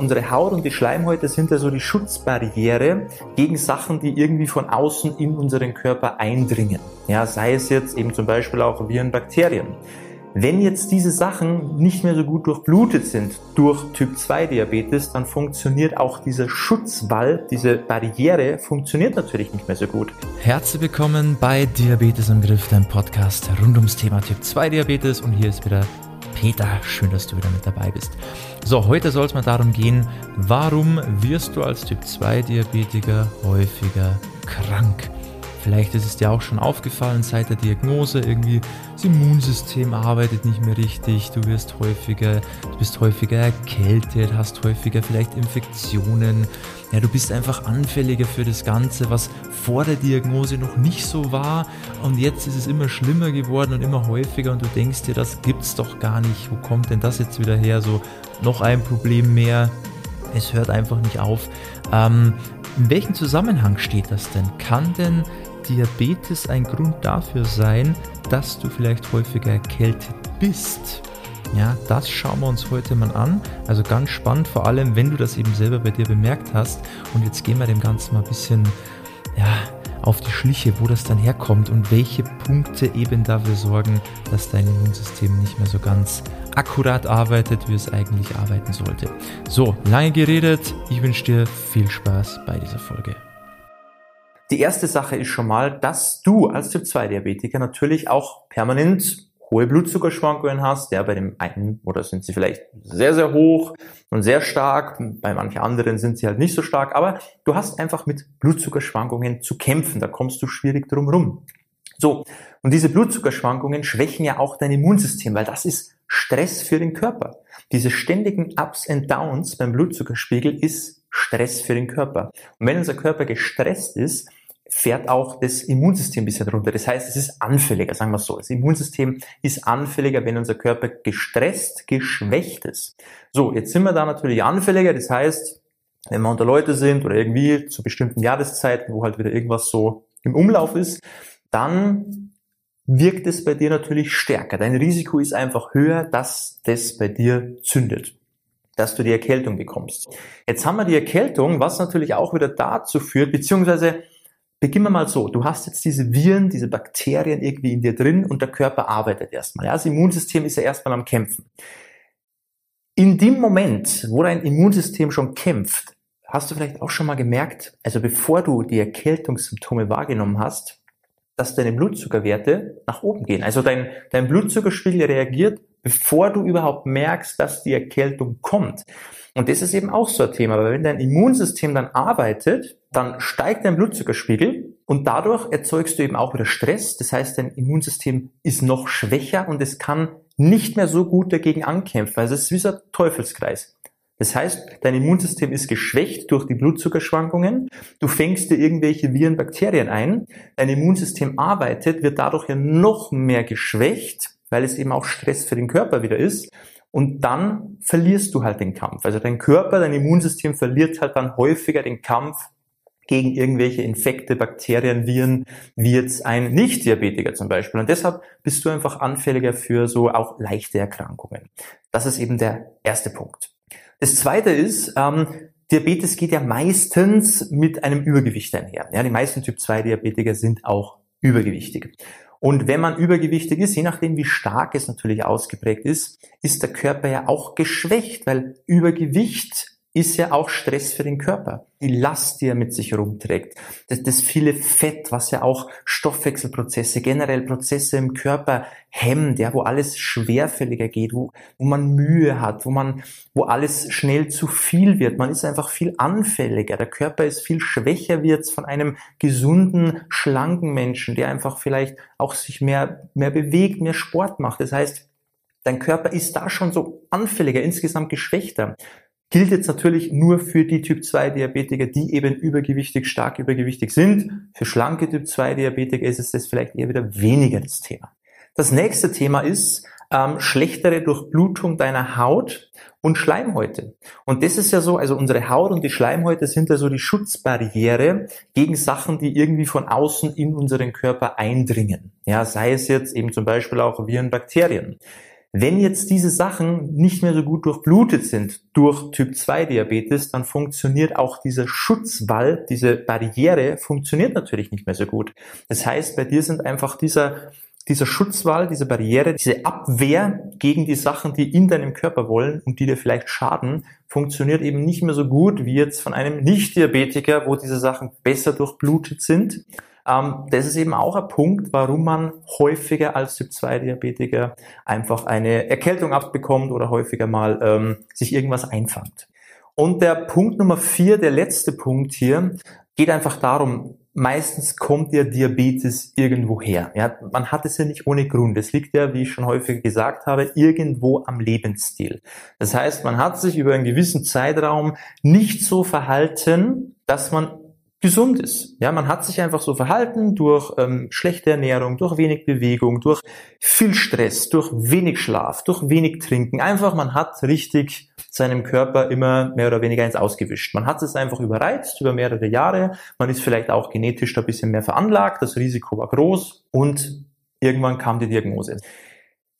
Unsere Haut und die Schleimhäute sind ja so die Schutzbarriere gegen Sachen, die irgendwie von außen in unseren Körper eindringen. Ja, sei es jetzt eben zum Beispiel auch Viren, Bakterien. Wenn jetzt diese Sachen nicht mehr so gut durchblutet sind durch Typ 2 Diabetes, dann funktioniert auch dieser Schutzwall, diese Barriere funktioniert natürlich nicht mehr so gut. Herzlich willkommen bei Diabetes im Griff, dein Podcast rund ums Thema Typ 2 Diabetes und hier ist wieder Peter. Schön, dass du wieder mit dabei bist. So, heute soll es mal darum gehen, warum wirst du als Typ 2 Diabetiker häufiger krank? Vielleicht ist es dir auch schon aufgefallen seit der Diagnose, irgendwie das Immunsystem arbeitet nicht mehr richtig, du wirst häufiger, du bist häufiger erkältet, hast häufiger vielleicht Infektionen. Ja, du bist einfach anfälliger für das Ganze, was vor der Diagnose noch nicht so war und jetzt ist es immer schlimmer geworden und immer häufiger und du denkst dir, das gibt's doch gar nicht. Wo kommt denn das jetzt wieder her? So noch ein Problem mehr. Es hört einfach nicht auf. Ähm, in welchem Zusammenhang steht das denn? Kann denn Diabetes ein Grund dafür sein, dass du vielleicht häufiger erkältet bist? Ja, das schauen wir uns heute mal an. Also ganz spannend, vor allem wenn du das eben selber bei dir bemerkt hast. Und jetzt gehen wir dem Ganzen mal ein bisschen ja, auf die Schliche, wo das dann herkommt und welche Punkte eben dafür sorgen, dass dein Immunsystem nicht mehr so ganz akkurat arbeitet, wie es eigentlich arbeiten sollte. So, lange geredet. Ich wünsche dir viel Spaß bei dieser Folge. Die erste Sache ist schon mal, dass du als Typ-2-Diabetiker natürlich auch permanent hohe Blutzuckerschwankungen hast. Ja, bei dem einen oder sind sie vielleicht sehr, sehr hoch und sehr stark. Bei manchen anderen sind sie halt nicht so stark. Aber du hast einfach mit Blutzuckerschwankungen zu kämpfen. Da kommst du schwierig drum rum. So. Und diese Blutzuckerschwankungen schwächen ja auch dein Immunsystem, weil das ist Stress für den Körper. Diese ständigen Ups and Downs beim Blutzuckerspiegel ist Stress für den Körper. Und wenn unser Körper gestresst ist, fährt auch das Immunsystem ein bisschen runter. Das heißt, es ist anfälliger, sagen wir es so. Das Immunsystem ist anfälliger, wenn unser Körper gestresst, geschwächt ist. So, jetzt sind wir da natürlich anfälliger. Das heißt, wenn wir unter Leute sind oder irgendwie zu bestimmten Jahreszeiten, wo halt wieder irgendwas so im Umlauf ist, dann wirkt es bei dir natürlich stärker. Dein Risiko ist einfach höher, dass das bei dir zündet dass du die Erkältung bekommst. Jetzt haben wir die Erkältung, was natürlich auch wieder dazu führt, beziehungsweise Beginnen wir mal so. Du hast jetzt diese Viren, diese Bakterien irgendwie in dir drin und der Körper arbeitet erstmal. Ja, das Immunsystem ist ja erstmal am Kämpfen. In dem Moment, wo dein Immunsystem schon kämpft, hast du vielleicht auch schon mal gemerkt, also bevor du die Erkältungssymptome wahrgenommen hast, dass deine Blutzuckerwerte nach oben gehen. Also dein, dein Blutzuckerspiegel reagiert, bevor du überhaupt merkst, dass die Erkältung kommt. Und das ist eben auch so ein Thema, weil wenn dein Immunsystem dann arbeitet, dann steigt dein Blutzuckerspiegel und dadurch erzeugst du eben auch wieder Stress. Das heißt, dein Immunsystem ist noch schwächer und es kann nicht mehr so gut dagegen ankämpfen. Also es ist wie so ein Teufelskreis. Das heißt, dein Immunsystem ist geschwächt durch die Blutzuckerschwankungen. Du fängst dir irgendwelche Viren, Bakterien ein. Dein Immunsystem arbeitet, wird dadurch ja noch mehr geschwächt, weil es eben auch Stress für den Körper wieder ist. Und dann verlierst du halt den Kampf. Also dein Körper, dein Immunsystem verliert halt dann häufiger den Kampf gegen irgendwelche Infekte, Bakterien, Viren, wie jetzt ein Nicht-Diabetiker zum Beispiel. Und deshalb bist du einfach anfälliger für so auch leichte Erkrankungen. Das ist eben der erste Punkt. Das zweite ist, ähm, Diabetes geht ja meistens mit einem Übergewicht einher. Ja, die meisten Typ-2-Diabetiker sind auch übergewichtig. Und wenn man übergewichtig ist, je nachdem wie stark es natürlich ausgeprägt ist, ist der Körper ja auch geschwächt, weil Übergewicht ist ja auch Stress für den Körper. Die Last, die er mit sich rumträgt, das, das viele Fett, was ja auch Stoffwechselprozesse, generell Prozesse im Körper hemmt, ja, wo alles schwerfälliger geht, wo, wo man Mühe hat, wo man, wo alles schnell zu viel wird. Man ist einfach viel anfälliger. Der Körper ist viel schwächer wird von einem gesunden, schlanken Menschen, der einfach vielleicht auch sich mehr, mehr bewegt, mehr Sport macht. Das heißt, dein Körper ist da schon so anfälliger, insgesamt geschwächter. Gilt jetzt natürlich nur für die Typ-2-Diabetiker, die eben übergewichtig, stark übergewichtig sind. Für schlanke Typ-2-Diabetiker ist es das vielleicht eher wieder weniger das Thema. Das nächste Thema ist ähm, schlechtere Durchblutung deiner Haut und Schleimhäute. Und das ist ja so, also unsere Haut und die Schleimhäute sind ja so die Schutzbarriere gegen Sachen, die irgendwie von außen in unseren Körper eindringen. Ja, sei es jetzt eben zum Beispiel auch Viren, Bakterien. Wenn jetzt diese Sachen nicht mehr so gut durchblutet sind durch Typ 2 Diabetes, dann funktioniert auch dieser Schutzwall, diese Barriere funktioniert natürlich nicht mehr so gut. Das heißt, bei dir sind einfach dieser dieser Schutzwall, diese Barriere, diese Abwehr gegen die Sachen, die in deinem Körper wollen und die dir vielleicht schaden, funktioniert eben nicht mehr so gut wie jetzt von einem Nicht-Diabetiker, wo diese Sachen besser durchblutet sind. Ähm, das ist eben auch ein Punkt, warum man häufiger als Typ-2-Diabetiker einfach eine Erkältung abbekommt oder häufiger mal ähm, sich irgendwas einfangt. Und der Punkt Nummer vier, der letzte Punkt hier, geht einfach darum, meistens kommt ja Diabetes irgendwo her. Ja, man hat es ja nicht ohne Grund. Es liegt ja, wie ich schon häufig gesagt habe, irgendwo am Lebensstil. Das heißt, man hat sich über einen gewissen Zeitraum nicht so verhalten, dass man gesund ist. Ja, man hat sich einfach so verhalten durch ähm, schlechte Ernährung, durch wenig Bewegung, durch viel Stress, durch wenig Schlaf, durch wenig Trinken. Einfach, man hat richtig seinem Körper immer mehr oder weniger ins Ausgewischt. Man hat es einfach überreizt über mehrere Jahre. Man ist vielleicht auch genetisch ein bisschen mehr veranlagt. Das Risiko war groß und irgendwann kam die Diagnose.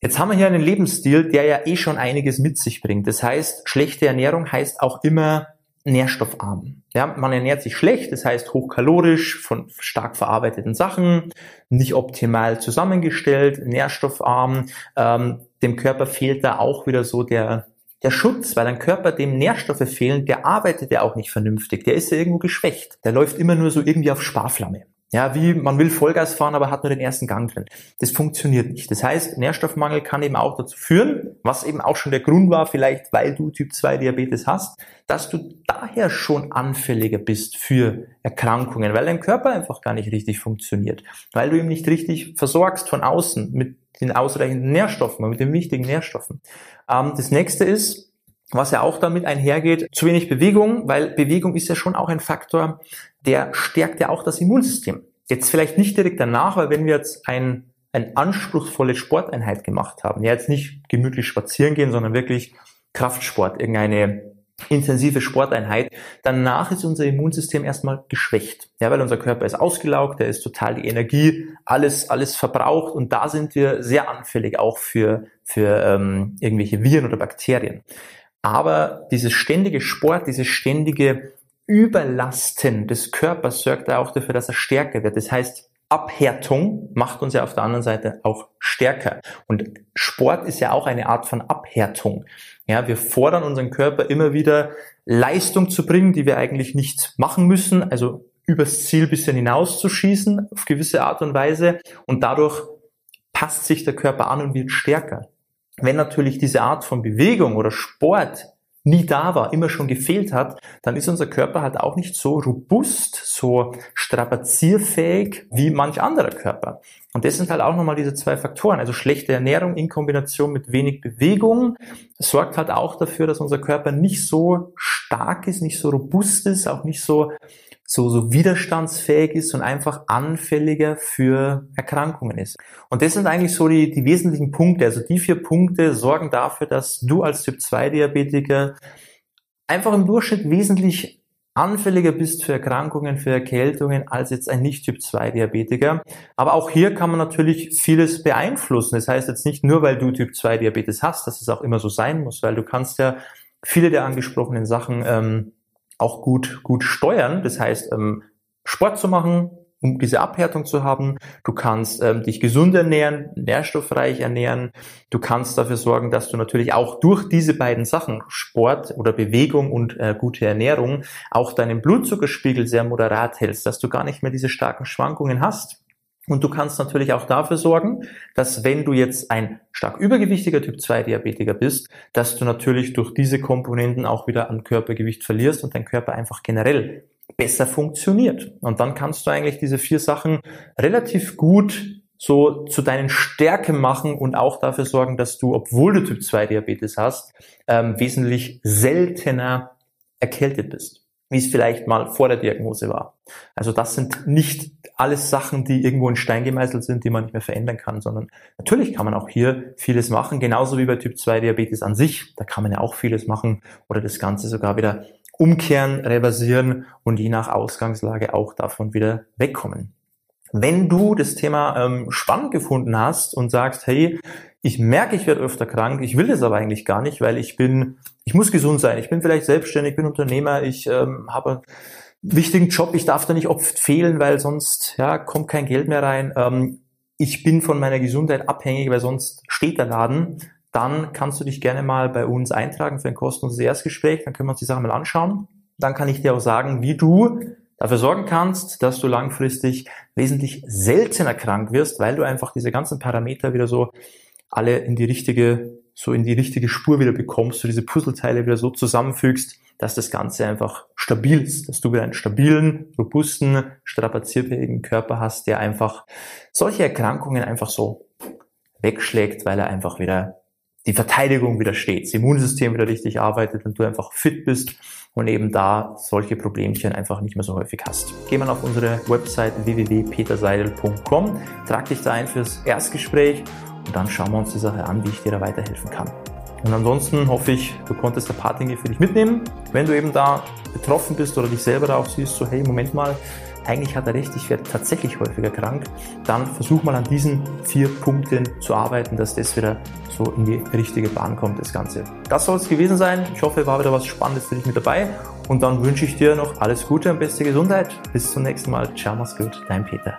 Jetzt haben wir hier einen Lebensstil, der ja eh schon einiges mit sich bringt. Das heißt, schlechte Ernährung heißt auch immer nährstoffarm. Ja, man ernährt sich schlecht, das heißt hochkalorisch, von stark verarbeiteten Sachen, nicht optimal zusammengestellt, nährstoffarm. Ähm, dem Körper fehlt da auch wieder so der, der Schutz, weil ein Körper, dem Nährstoffe fehlen, der arbeitet ja auch nicht vernünftig. Der ist ja irgendwo geschwächt. Der läuft immer nur so irgendwie auf Sparflamme. Ja, wie man will Vollgas fahren, aber hat nur den ersten Gang drin. Das funktioniert nicht. Das heißt, Nährstoffmangel kann eben auch dazu führen, was eben auch schon der Grund war, vielleicht weil du Typ 2 Diabetes hast, dass du daher schon anfälliger bist für Erkrankungen, weil dein Körper einfach gar nicht richtig funktioniert, weil du ihn nicht richtig versorgst von außen mit den ausreichenden Nährstoffen, mit den wichtigen Nährstoffen. Ähm, das nächste ist, was ja auch damit einhergeht, zu wenig Bewegung, weil Bewegung ist ja schon auch ein Faktor, der stärkt ja auch das Immunsystem. Jetzt vielleicht nicht direkt danach, weil wenn wir jetzt ein, ein anspruchsvolle Sporteinheit gemacht haben, ja jetzt nicht gemütlich spazieren gehen, sondern wirklich Kraftsport, irgendeine intensive Sporteinheit, danach ist unser Immunsystem erstmal geschwächt. Ja, weil unser Körper ist ausgelaugt, der ist total die Energie, alles, alles verbraucht und da sind wir sehr anfällig auch für, für ähm, irgendwelche Viren oder Bakterien. Aber dieses ständige Sport, dieses ständige Überlasten des Körpers sorgt auch dafür, dass er stärker wird. Das heißt, Abhärtung macht uns ja auf der anderen Seite auch stärker. Und Sport ist ja auch eine Art von Abhärtung. Ja, wir fordern unseren Körper immer wieder Leistung zu bringen, die wir eigentlich nicht machen müssen. Also übers Ziel bisschen hinauszuschießen auf gewisse Art und Weise. Und dadurch passt sich der Körper an und wird stärker. Wenn natürlich diese Art von Bewegung oder Sport nie da war, immer schon gefehlt hat, dann ist unser Körper halt auch nicht so robust, so strapazierfähig wie manch anderer Körper. Und das sind halt auch nochmal diese zwei Faktoren. Also schlechte Ernährung in Kombination mit wenig Bewegung sorgt halt auch dafür, dass unser Körper nicht so stark ist, nicht so robust ist, auch nicht so so, so widerstandsfähig ist und einfach anfälliger für Erkrankungen ist. Und das sind eigentlich so die, die wesentlichen Punkte. Also die vier Punkte sorgen dafür, dass du als Typ-2-Diabetiker einfach im Durchschnitt wesentlich anfälliger bist für Erkrankungen, für Erkältungen als jetzt ein Nicht-Typ-2-Diabetiker. Aber auch hier kann man natürlich vieles beeinflussen. Das heißt jetzt nicht nur, weil du Typ-2-Diabetes hast, dass es auch immer so sein muss, weil du kannst ja viele der angesprochenen Sachen ähm, auch gut, gut steuern. Das heißt, ähm, Sport zu machen, um diese Abhärtung zu haben. Du kannst ähm, dich gesund ernähren, nährstoffreich ernähren. Du kannst dafür sorgen, dass du natürlich auch durch diese beiden Sachen, Sport oder Bewegung und äh, gute Ernährung, auch deinen Blutzuckerspiegel sehr moderat hältst, dass du gar nicht mehr diese starken Schwankungen hast. Und du kannst natürlich auch dafür sorgen, dass wenn du jetzt ein stark übergewichtiger Typ 2 Diabetiker bist, dass du natürlich durch diese Komponenten auch wieder an Körpergewicht verlierst und dein Körper einfach generell besser funktioniert. Und dann kannst du eigentlich diese vier Sachen relativ gut so zu deinen Stärken machen und auch dafür sorgen, dass du, obwohl du Typ 2 Diabetes hast, ähm, wesentlich seltener erkältet bist wie es vielleicht mal vor der Diagnose war. Also das sind nicht alles Sachen, die irgendwo in Stein gemeißelt sind, die man nicht mehr verändern kann, sondern natürlich kann man auch hier vieles machen, genauso wie bei Typ 2 Diabetes an sich. Da kann man ja auch vieles machen oder das Ganze sogar wieder umkehren, reversieren und je nach Ausgangslage auch davon wieder wegkommen. Wenn du das Thema ähm, spannend gefunden hast und sagst, hey, ich merke, ich werde öfter krank, ich will das aber eigentlich gar nicht, weil ich bin, ich muss gesund sein, ich bin vielleicht selbstständig, ich bin Unternehmer, ich ähm, habe wichtigen Job, ich darf da nicht oft fehlen, weil sonst ja, kommt kein Geld mehr rein. Ähm, ich bin von meiner Gesundheit abhängig, weil sonst steht der Laden. Dann kannst du dich gerne mal bei uns eintragen für ein kostenloses Erstgespräch, dann können wir uns die Sache mal anschauen. Dann kann ich dir auch sagen, wie du dafür sorgen kannst, dass du langfristig wesentlich seltener krank wirst, weil du einfach diese ganzen Parameter wieder so alle in die richtige, so in die richtige Spur wieder bekommst, du diese Puzzleteile wieder so zusammenfügst, dass das Ganze einfach stabil ist, dass du wieder einen stabilen, robusten, strapazierfähigen Körper hast, der einfach solche Erkrankungen einfach so wegschlägt, weil er einfach wieder die Verteidigung wieder steht, das Immunsystem wieder richtig arbeitet und du einfach fit bist und eben da solche Problemchen einfach nicht mehr so häufig hast. Geh mal auf unsere Website www.peterseidel.com, trag dich da ein fürs Erstgespräch und dann schauen wir uns die Sache an, wie ich dir da weiterhelfen kann. Und ansonsten hoffe ich, du konntest ein paar Dinge für dich mitnehmen. Wenn du eben da betroffen bist oder dich selber da auch siehst, so hey, Moment mal, eigentlich hat er recht, ich werde tatsächlich häufiger krank, dann versuch mal an diesen vier Punkten zu arbeiten, dass das wieder so in die richtige Bahn kommt, das Ganze. Das soll es gewesen sein. Ich hoffe, war wieder was Spannendes für dich mit dabei. Und dann wünsche ich dir noch alles Gute und beste Gesundheit. Bis zum nächsten Mal. Ciao, mach's gut. Dein Peter.